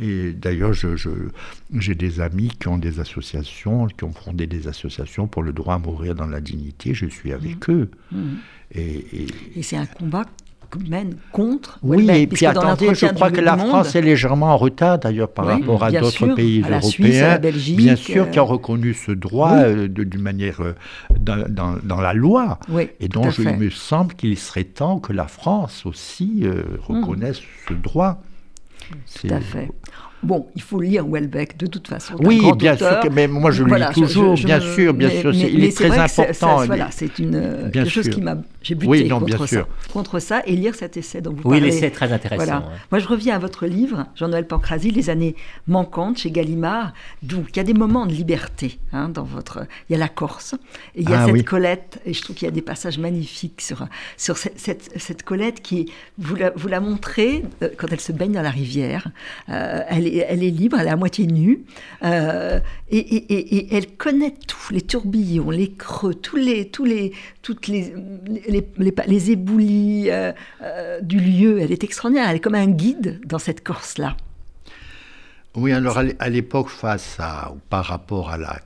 Et d'ailleurs, j'ai je, des amis qui ont des associations, qui ont fondé des associations pour le droit à mourir dans la dignité. Je suis avec eux. Et, et c'est un combat mène contre. Oui, et puis attendez, je crois que la France est légèrement en retard d'ailleurs par rapport à d'autres pays européens. bien sûr, qui ont reconnu ce droit euh, d'une manière euh, dans, la loi. et donc, il me semble qu'il serait temps que la France aussi euh, hmm. reconnaisse ce droit. Tout à fait. Bon, il faut lire Welbeck de toute façon. Oui, bien sûr, mais moi je le lis toujours, bien sûr, bien sûr. il est, très important. voilà, c'est une quelque chose qui m'a. J'ai buté contre, ça, contre ça et lire cet essai dont vous oui, parlez. Oui, l'essai est très intéressant. Voilà. Moi, je reviens à votre livre, Jean-Noël Pancrazi, Les années manquantes chez Gallimard. Donc, il y a des moments de liberté hein, dans votre. Il y a la Corse et il y a ah cette Colette et je trouve qu'il y a des passages magnifiques sur sur cette, cette, Colette qui vous la, vous la montrez euh, quand elle se baigne dans la rivière. Euh, elle elle est libre, elle est à moitié nue, euh, et, elle connaît tout, les tourbillons, les creux, tous les, tous les, toutes les, les, éboulis euh, euh, du lieu. Elle est extraordinaire, elle est comme un guide dans cette Corse-là. Oui, alors à l'époque, face à, par rapport à la,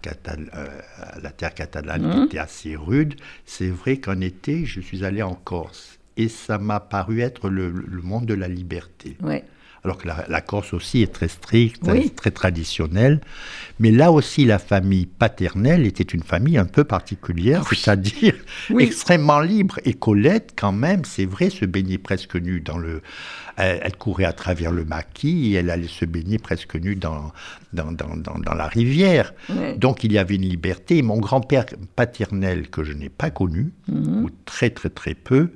la terre catalane qui mmh. était assez rude, c'est vrai qu'en été, je suis allé en Corse et ça m'a paru être le, le monde de la liberté. Ouais alors que la, Corse aussi est très stricte, très traditionnelle. Mais là aussi, la famille paternelle était une famille un peu particulière, ah c'est-à-dire extrêmement libre. Et Colette, quand même, c'est vrai, se baignait presque nue dans le... Elle, courait à travers le maquis et elle allait se baigner presque nue dans, dans, dans, la rivière. Donc il y avait une liberté. Mon grand-père paternel, que je n'ai pas connu, mhm. ou très très très peu,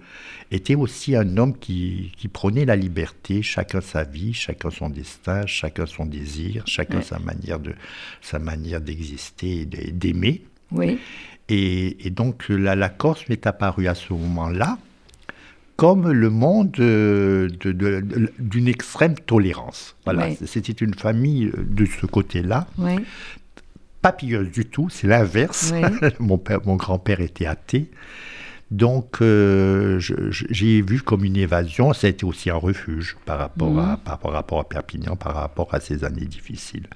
était aussi un homme qui, qui, prônait la liberté, chacun sa vie, chacun son destin, chacun son désir, chacun sa manière de sa manière d'exister et d'aimer. Oui. Et, donc la, la Corse m'est apparue à ce moment-là comme le monde d'une de, extrême tolérance. Voilà, c'était une famille de ce côté-là. Oui. Pas pieuse du tout, c'est l'inverse. *laughs* mon, mon grand-père était athée. Donc, euh, j'ai vu comme une évasion, ça a été aussi un refuge par rapport, à, mhm. par, rapport à Perpignan, par rapport à ces années difficiles.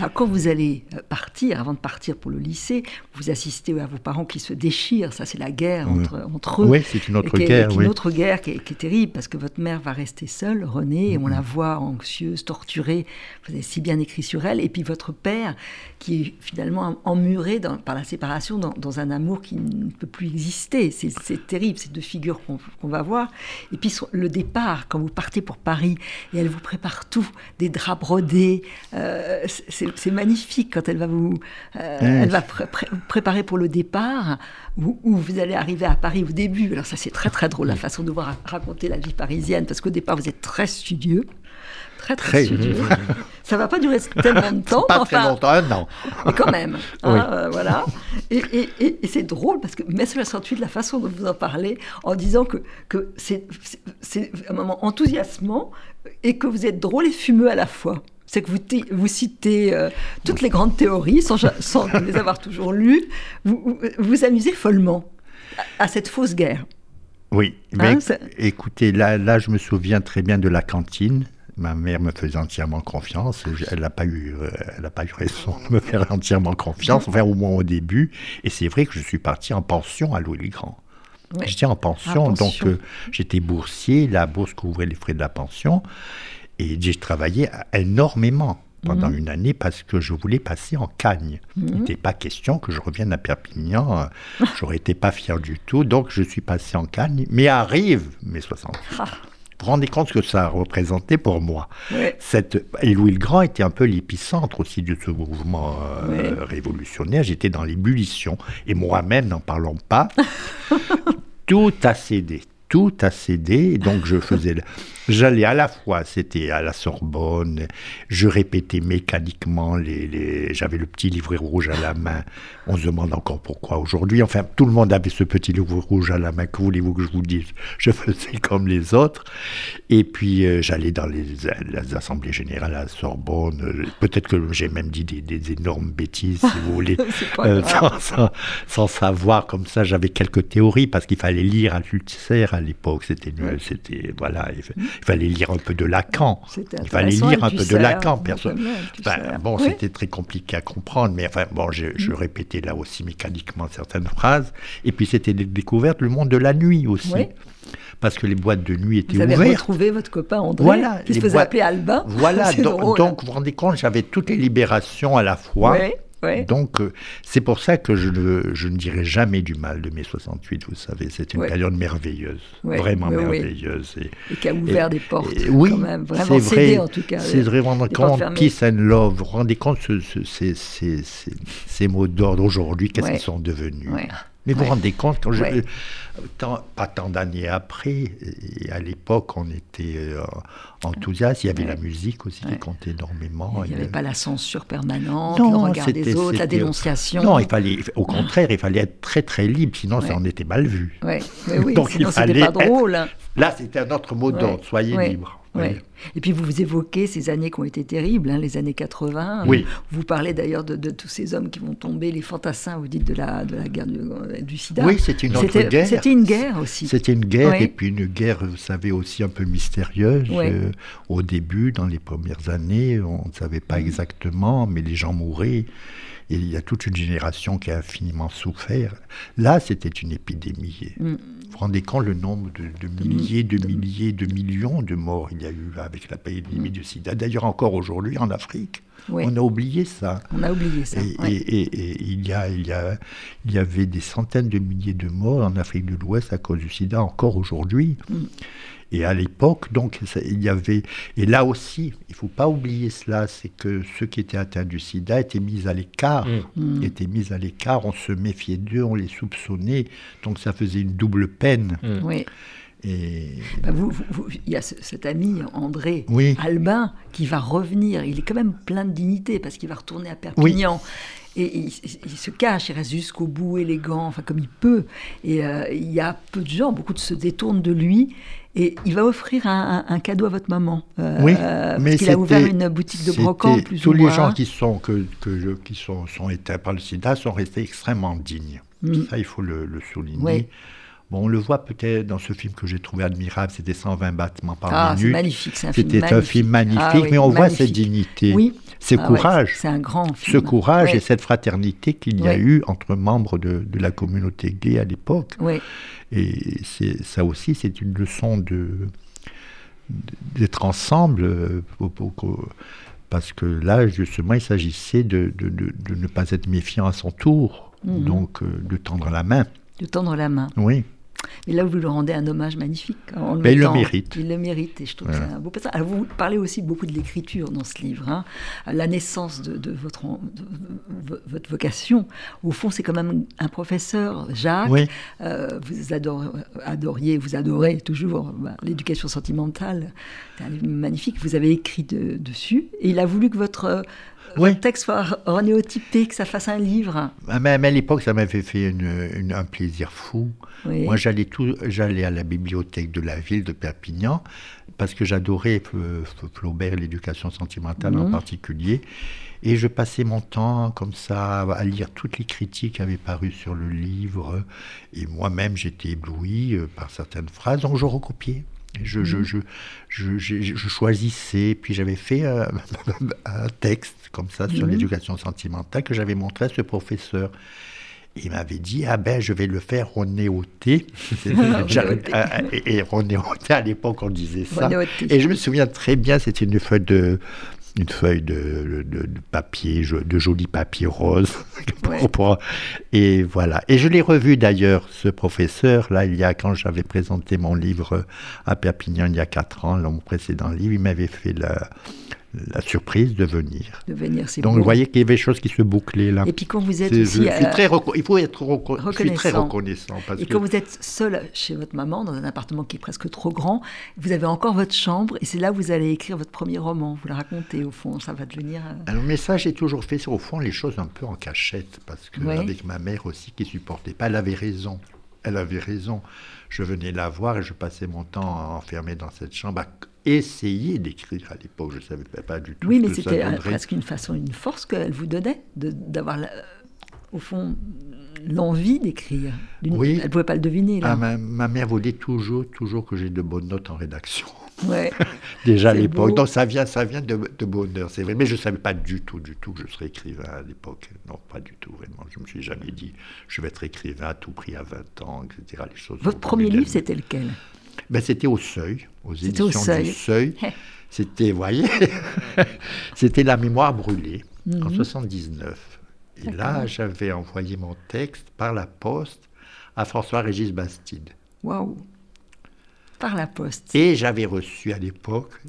Alors, quand vous allez euh, partir, avant de partir pour le lycée, vous assistez à vos parents qui se déchirent, ça c'est la guerre entre, entre eux. Oui, c'est une autre guerre. Une autre guerre qui est, terrible, parce que votre mère va rester seule, Renée, et on la mhm. voit anxieuse, torturée, vous avez si bien écrit sur elle, et puis votre père qui est finalement emmuré dans, par la séparation dans, dans, un amour qui ne peut plus exister. C'est c'est terrible, ces deux figures qu'on va voir. Et puis le départ, quand vous partez pour Paris, et elle vous prépare tout, des draps brodés, euh, c'est magnifique quand elle va vous, euh, elle va préparer pour le départ, où, vous allez arriver à Paris au début. Alors ça c'est très très drôle la façon de voir raconter la vie parisienne, parce qu'au départ vous êtes très studieux très très, studieux. *laughs* Ça va pas durer tellement de temps. pas très longtemps, un an. Mais quand même. Hein, euh, voilà. Et, et, et, c'est drôle parce que mai 68, la façon dont vous en parlez, en disant que, que c'est un moment enthousiasmant et que vous êtes drôle et fumeux à la fois c'est que vous, vous citez euh, toutes les grandes théories sans, sans *laughs* les avoir toujours lues. Vous vous, amusez follement à, cette fausse guerre. Oui, mais hein, écoutez, là, là, je me souviens très bien de la cantine. Ma mère me faisait entièrement confiance. Elle n'a pas, eu, euh, elle pas eu raison de me faire entièrement confiance, enfin au moins au début. Et c'est vrai que je suis parti en pension à Louis-le-Grand. J'étais en pension, donc euh, j'étais boursier, la bourse couvrait les frais de la pension. Et j'ai travaillé énormément pendant mhm. une année parce que je voulais passer en Cagne. Il mhm. n'était pas question que je revienne à Perpignan. J'aurais été pas fier du tout. Donc je suis passé en Cagne. Mais arrive mes 60 ah. Vous rendez compte ce que ça a représenté pour moi. Cette, et Louis le Grand était un peu l'épicentre aussi de ce mouvement euh, révolutionnaire. J'étais dans l'ébullition. Et moi-même, n'en parlons pas, *laughs* tout a cédé. Tout a cédé. Et donc je faisais... J'allais à la fois, c'était à la Sorbonne, je répétais mécaniquement, les, j'avais le petit livret rouge à la main. On se demande encore pourquoi aujourd'hui. Enfin, tout le monde avait ce petit livret rouge à la main. Que voulez-vous que je vous dise? Je faisais comme les autres. Et puis, euh, j'allais dans les, assemblées générales à la Sorbonne. Peut-être que j'ai même dit des, énormes bêtises, si vous voulez, *laughs* euh, sans, savoir. Comme ça, j'avais quelques théories parce qu'il fallait lire à Lutzer à l'époque. C'était, c'était, voilà. Il fallait lire un peu de Lacan. Il fallait lire un peu de Lacan. Personne. bon, c'était très compliqué à comprendre, mais enfin, bon, je, répétais là aussi mécaniquement certaines phrases. Et puis c'était découverte le monde de la nuit aussi. Parce que les boîtes de nuit étaient ouvertes. Vous avez retrouvé votre copain André, voilà, qui se faisait appeler Albin. Voilà, *laughs* donc, donc, vous vous rendez compte, j'avais toutes les libérations à la fois. Donc, euh, c'est pour ça que je ne, je ne dirai jamais du mal de mai 68, vous savez. C'est une période merveilleuse, vraiment merveilleuse. Et, qui a ouvert des portes, oui, quand même. Vraiment vrai, en tout cas. C'est vraiment compte, peace and love. Vous vous rendez compte, ces, ces, ces mots d'ordre aujourd'hui, qu'est-ce qu'ils sont devenus? Mais vous vous rendez compte, quand je, pas tant d'années après, et à l'époque, on était euh, enthousiaste. Il y avait la musique aussi qui comptait énormément. Il n'y avait pas la censure permanente, le regard des autres, la dénonciation. Non, il fallait, au contraire, il fallait être très très libre, sinon ça en était mal vu. Ouais, *laughs* oui, Donc sinon c'était pas drôle. Là, c'était un autre mot d'ordre, soyez libre. Ouais. Et puis vous vous évoquez ces années qui ont été terribles, hein, les années 80. Oui. Vous parlez d'ailleurs de, tous ces hommes qui vont tomber, les fantassins, vous dites de la, de la guerre du, sida. Oui, c'était une autre guerre. C'était une guerre aussi. C'était une guerre, et puis une guerre, vous savez, aussi un peu mystérieuse. Euh, au début, dans les premières années, on ne savait pas mm. exactement, mais les gens mouraient. Et il y a toute une génération qui a infiniment souffert. Là, c'était une épidémie. Mm. Vous vous rendez compte le nombre de, milliers, de milliers, de millions de morts il y a eu avec la pandémie du sida. D'ailleurs, encore aujourd'hui en Afrique. On a oublié ça. On a oublié ça. Et, il, y a, il, y a, il y avait des centaines de milliers de morts en Afrique de l'Ouest à cause du sida encore aujourd'hui. Mm. Et à l'époque, donc, il y avait. Et là aussi, il ne faut pas oublier cela c'est que ceux qui étaient atteints du sida étaient mis à l'écart. Mm. Mm. Étaient mis à l'écart, on se méfiait d'eux, on les soupçonnait. Donc ça faisait une double peine. Mm. Oui. Et... Bah, vous, il y a cet ami André Albin qui va revenir. Il est quand même plein de dignité parce qu'il va retourner à Perpignan. Et il, se cache, il reste jusqu'au bout élégant, enfin comme il peut. Et euh, il y a peu de gens, beaucoup de se détournent de lui. Et il va offrir un, cadeau à votre maman. Euh, oui, mais il a ouvert une boutique de brocante, plus tous ou les gens qui sont que, que qui sont, sont éteints par le SIDA sont restés extrêmement dignes. Mm. Ça, il faut le, souligner. Bon, on le voit peut-être dans ce film que j'ai trouvé admirable, c'était 120 battements par ah, minute. C'est magnifique, c'est un film C'était un film magnifique, ah mais on voit cette dignité, oui. Ce ah courage. c'est un grand film. Ce courage et cette fraternité qu'il y a eu entre membres de, de la communauté gay à l'époque. Et ça aussi, c'est une leçon de d'être ensemble, euh, parce que là, justement, il s'agissait de, de, de, ne pas être méfiant à son tour, mhm. donc euh, de tendre la main. De tendre la main. Oui. Mais là, vous lui rendez un hommage magnifique. En le Mais il le mérite. Il le mérite, et je trouve que c'est un beau passage. vous parlez aussi beaucoup de l'écriture dans ce livre. Hein. La naissance de, votre, votre vocation, au fond, c'est quand même un professeur, Jacques. Euh, vous adoriez, vous adorez toujours bah, l'éducation sentimentale. C'est un livre magnifique. Vous avez écrit dessus. Et il a voulu que votre oui. texte soit renéotypé, que ça fasse un livre. Ah, mais, à l'époque, ça m'avait fait un plaisir fou. Moi, j'allais, tout, j'allais à la bibliothèque de la ville de Perpignan parce que j'adorais Flaubert, l'éducation sentimentale en mhm. particulier. Et je passais mon temps comme ça à lire toutes les critiques qui avaient paru sur le livre. Et moi-même, j'étais ébloui euh, par certaines phrases, donc je recopiais. Je, je, mhm. je, je, choisissais, puis j'avais fait euh, *laughs* un texte comme ça sur mhm. l'éducation sentimentale que j'avais montré à ce professeur. Il m'avait dit Ah ben, je vais le faire ronéoter. *laughs* et ronéoter, à l'époque, on disait ça. Et je me souviens très bien, c'était une feuille de, une feuille de, papier, de joli papier rose. et voilà. Et je l'ai revu d'ailleurs, ce professeur, là, il y a, quand j'avais présenté mon livre à Perpignan il y a quatre ans, mon précédent livre, il m'avait fait la, la surprise de venir. De venir, c'est Donc vous voyez qu'il y avait des choses qui se bouclaient là. Et puis quand vous êtes aussi, je, suis très il faut être reconnaissant. Je suis très reconnaissant. et quand vous êtes seul chez votre maman dans un appartement qui est presque trop grand, vous avez encore votre chambre et c'est là où vous allez écrire votre premier roman. Vous le racontez au fond, ça va devenir. Euh, Alors mais ça j'ai toujours fait au fond les choses un peu en cachette parce que avec ma mère aussi qui supportait pas, elle avait raison. Elle avait raison. Je venais la voir et je passais mon temps enfermé dans cette chambre essayer d'écrire à l'époque. Je ne savais pas du tout. Oui, mais c'était presque une façon, une force qu'elle vous donnait, d'avoir, au fond, l'envie d'écrire. Oui. Elle ne pouvait pas le deviner. Là. Ah, ma, mère voulait toujours, toujours que j'ai de bonnes notes en rédaction. Ouais. *laughs* Déjà à l'époque. Donc ça vient, ça vient de, bonheur, c'est vrai. Mais je ne savais pas du tout, du tout que je serais écrivain à l'époque. Non, pas du tout, vraiment. Je ne me suis jamais dit, je vais être écrivain à tout prix à 20 ans, etc. Les choses Votre premier livre, c'était lequel? Ben, C'était au Seuil, aux éditions au seuil. du Seuil. *laughs* C'était, vous voyez, *laughs* c'était La mémoire brûlée en 79. Mhm. Et là, j'avais envoyé mon texte par la poste à François-Régis Bastide. Waouh Par la poste. Et j'avais reçu à l'époque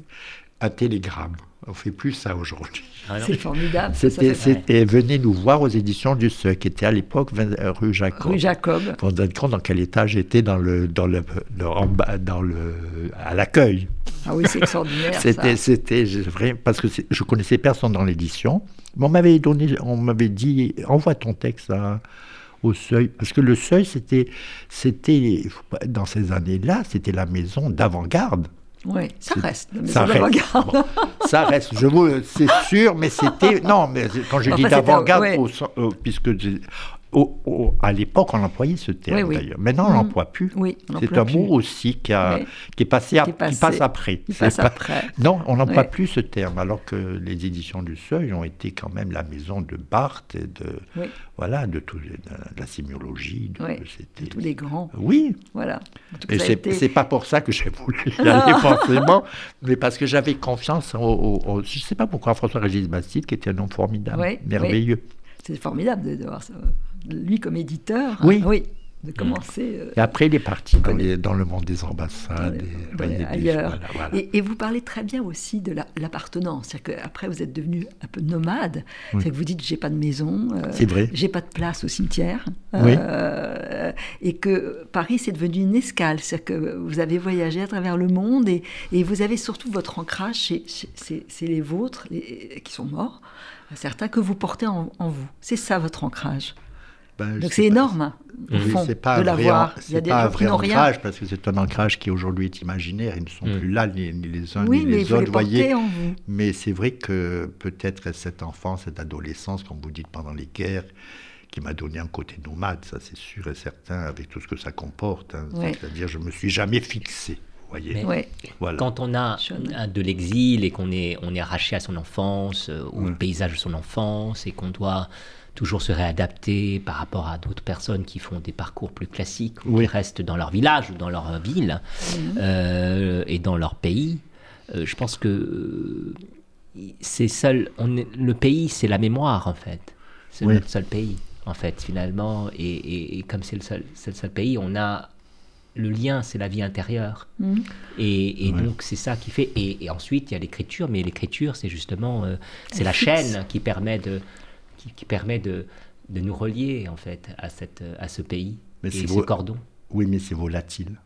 un télégramme. On fait plus ça aujourd'hui. Ah c'est formidable. C'était, venez nous voir aux éditions du Seuil, qui était à l'époque rue Jacob. Rue Jacob. Pour vous donner compte dans quel état j'étais dans le, dans le, dans le, à l'accueil. Ah oui, c'est extraordinaire. c'était, c'était vrai, parce que je connaissais personne dans l'édition. Mais on m'avait donné, on m'avait dit, envoie ton texte au seuil. Parce que le seuil, c'était, c'était dans ces années-là, c'était la maison d'avant-garde. Oui, ça reste. Ça reste. ça reste. Je vous, c'est sûr, mais c'était non, mais quand je dis d'avant-garde, euh, puisque à l'époque, on employait ce terme d'ailleurs. Maintenant, on mm. l'emploie plus. Oui, c'est un mot aussi qui, a, qui, est passé qui, passe après. passe après. Non, on n'emploie plus ce terme, alors que les éditions du Seuil ont été quand même la maison de Barthes et de voilà de, tout, de, la sémiologie, de, tous les grands. Oui. Voilà. Et c'est été... pas pour ça que j'ai voulu *laughs* y aller forcément, mais parce que j'avais confiance au, je ne sais pas pourquoi François-Régis Bastide, qui était un homme formidable, merveilleux. C'est formidable de, voir ça lui comme éditeur. Oui. Hein, oui de commencer. Euh, et après, il est parti dans, le monde des ambassades. et, ailleurs. Et, vous parlez très bien aussi de l'appartenance. C'est-à-dire qu'après, vous êtes devenu un peu nomade. C'est que vous dites j'ai pas de maison. Euh, c'est vrai. J'ai pas de place au cimetière. Euh, et que Paris, c'est devenu une escale. C'est-à-dire que vous avez voyagé à travers le monde et, vous avez surtout votre ancrage, c'est les vôtres qui sont morts, certains que vous portez en vous. C'est ça votre ancrage? Ben, Donc c'est énorme, au fond, pas de l'avoir. C'est pas un vrai ancrage, parce que c'est un ancrage qui aujourd'hui est imaginaire. Ils ne sont mm. plus là, ni, les uns ni les autres. voyez. Mais c'est vrai que peut-être cette enfance, cette adolescence, comme vous dites, pendant les guerres, qui m'a donné un côté nomade, ça c'est sûr et certain, avec tout ce que ça comporte. Hein. C'est-à-dire, je me suis jamais fixé. Voyez. Voilà. Quand on a de l'exil et qu'on est, on est arraché à son enfance, euh, ou le paysage de son enfance, et qu'on doit toujours se réadapter par rapport à d'autres personnes qui font des parcours plus classiques ou qui restent dans leur village ou dans leur ville mhm. euh, et dans leur pays. Euh, je pense que euh, c'est seul. On est, le pays, c'est la mémoire en fait. C'est notre seul pays en fait finalement. Et, et, comme c'est le seul, le seul pays, on a le lien, c'est la vie intérieure. Mmh. Et, donc, c'est ça qui fait. Et, ensuite, il y a l'écriture, mais l'écriture, c'est justement. Euh, c'est la chaîne qui permet de, qui, permet de, de, nous relier, en fait, à, cette, à ce pays mais et ce cordon. Oui, mais c'est volatile.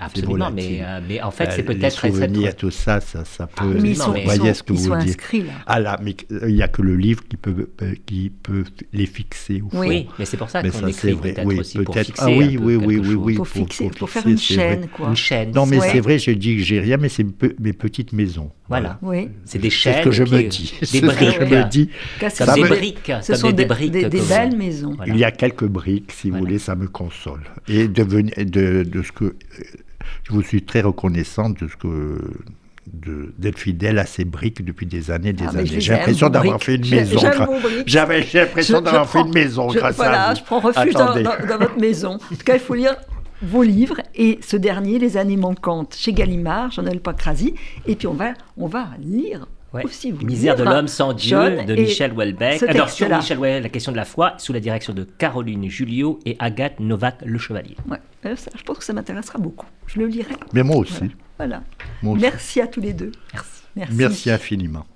Absolument, mais, euh, mais, en fait, c'est euh, peut-être... Les souvenirs, tout ça, ça, ça peut... Ah, mais ils sont, vous voyez ce que ils vous sont dites. inscrits, là. Ah là, mais il n'y a que le livre qui peut, euh, qui peut les fixer au fond. Oui, mais c'est pour ça qu'on écrit peut-être oui, aussi peut pour fixer ah, oui, un oui, peu oui, oui, oui, pour, fixer, pour, faire une chaîne, quoi. Une chaîne. Non, mais c'est vrai, je dis que j'ai rien, mais c'est mes petites maisons. Voilà. Oui. C'est des chaînes. C'est ce que je me dis. Des briques. je me dis. Comme des briques. Ce sont des briques. Des belles maisons. Il y a quelques briques, si vous voulez, ça me console. Et de ce que je vous suis très reconnaissante de ce que d'être fidèle à ces briques depuis des années des ah, années. J'ai l'impression d'avoir fait une maison. J'avais l'impression d'avoir fait une maison je, grâce voilà, à vous. je prends refuge dans, dans, votre maison. En tout cas, il faut lire vos livres et ce dernier, Les années manquantes, chez Gallimard, Jean-Noël. Et puis on va, on va lire Ouais. Aussi, Misère de l'homme sans Dieu de Michel Houellebecq. Alors sur Michel Houellebecq, la question de la foi, sous la direction de Caroline Julio et Agathe Novak Le Chevalier. Ouais. Euh, je pense que ça m'intéressera beaucoup. Je le lirai. Mais moi aussi. Voilà. Merci à tous les deux. Merci. Merci, Merci infiniment.